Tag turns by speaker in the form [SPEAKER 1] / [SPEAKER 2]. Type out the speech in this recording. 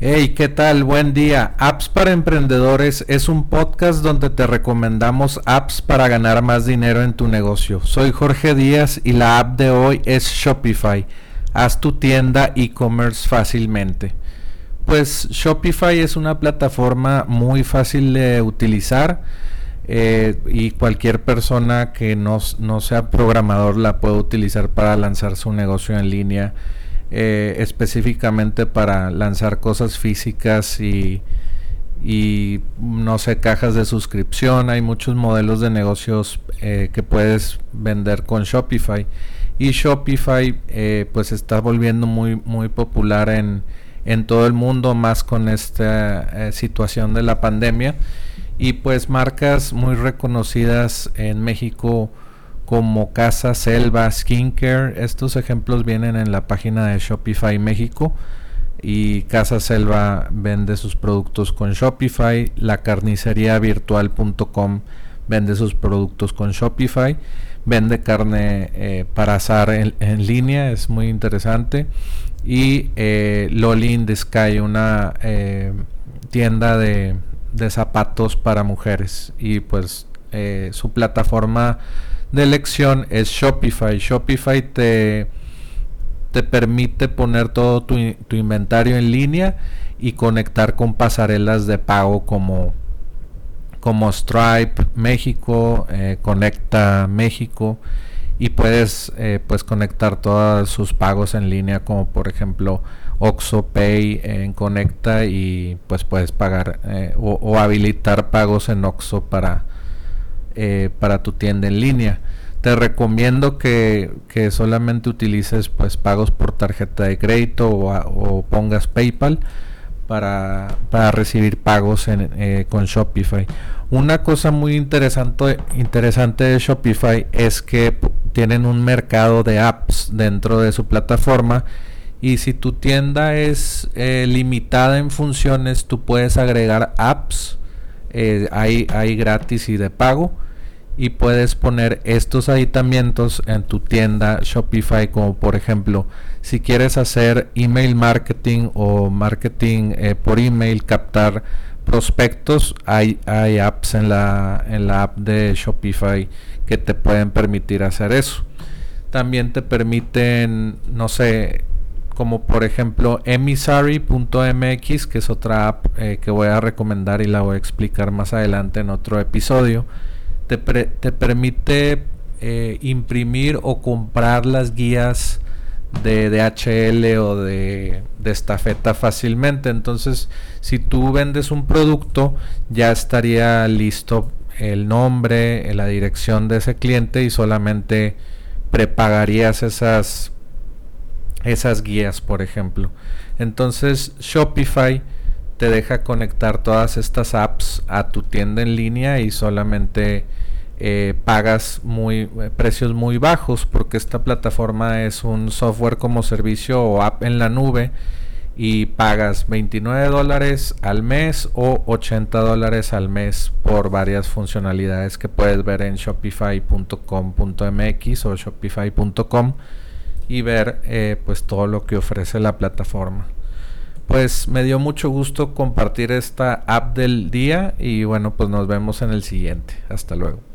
[SPEAKER 1] Hey, ¿qué tal? Buen día. Apps para Emprendedores es un podcast donde te recomendamos apps para ganar más dinero en tu negocio. Soy Jorge Díaz y la app de hoy es Shopify. Haz tu tienda e-commerce fácilmente. Pues Shopify es una plataforma muy fácil de utilizar eh, y cualquier persona que no, no sea programador la puede utilizar para lanzar su negocio en línea eh, específicamente para lanzar cosas físicas y, no sé, cajas de suscripción. Hay muchos modelos de negocios eh, que puedes vender con Shopify. Y Shopify eh, pues está volviendo muy, muy popular en, en todo el mundo, más con esta situación de la pandemia. Y pues marcas muy reconocidas en México como Casa Selva Skincare. Estos ejemplos vienen en la página de Shopify México. Y Casa Selva vende sus productos con Shopify. La carnicería virtual.com vende sus productos con Shopify. Vende carne eh, para asar en, línea, es muy interesante. Y eh, Loli in the Sky, una eh, tienda de, de, zapatos para mujeres. Y pues eh, su plataforma de elección es Shopify. Shopify te, te permite poner todo tu, inventario en línea y conectar con pasarelas de pago como, como Stripe México, eh, Conecta México y puedes eh, pues conectar todos sus pagos en línea como por ejemplo Oxo Pay en Conecta y pues puedes pagar eh, o, o, habilitar pagos en Oxo para eh, para tu tienda en línea. Te recomiendo que, solamente utilices pues pagos por tarjeta de crédito o, pongas PayPal para, recibir pagos eh, con Shopify. Una cosa muy interesante, interesante de Shopify es que tienen un mercado de apps dentro de su plataforma y si tu tienda es eh, limitada en funciones, tú puedes agregar apps, hay, hay gratis y de pago y puedes poner estos aditamientos en tu tienda Shopify como por ejemplo si quieres hacer email marketing o marketing eh, por email captar prospectos hay, hay apps en la, en la app de Shopify que te pueden permitir hacer eso. También te permiten no sé como por ejemplo emissary.mx que es otra app eh, que voy a recomendar y la voy a explicar más adelante en otro episodio te, permite eh, imprimir o comprar las guías de DHL o de, de, estafeta fácilmente. Entonces, si tú vendes un producto, ya estaría listo el nombre, la dirección de ese cliente y solamente prepagarías esas, esas guías, por ejemplo. Entonces, Shopify te deja conectar todas estas apps a tu tienda en línea y solamente eh, pagas muy eh, precios muy bajos porque esta plataforma es un software como servicio o app en la nube y pagas 29 dólares al mes o 80 dólares al mes por varias funcionalidades que puedes ver en shopify.com.mx o shopify.com y ver eh, pues todo lo que ofrece la plataforma pues me dio mucho gusto compartir esta app del día y bueno pues nos vemos en el siguiente. Hasta luego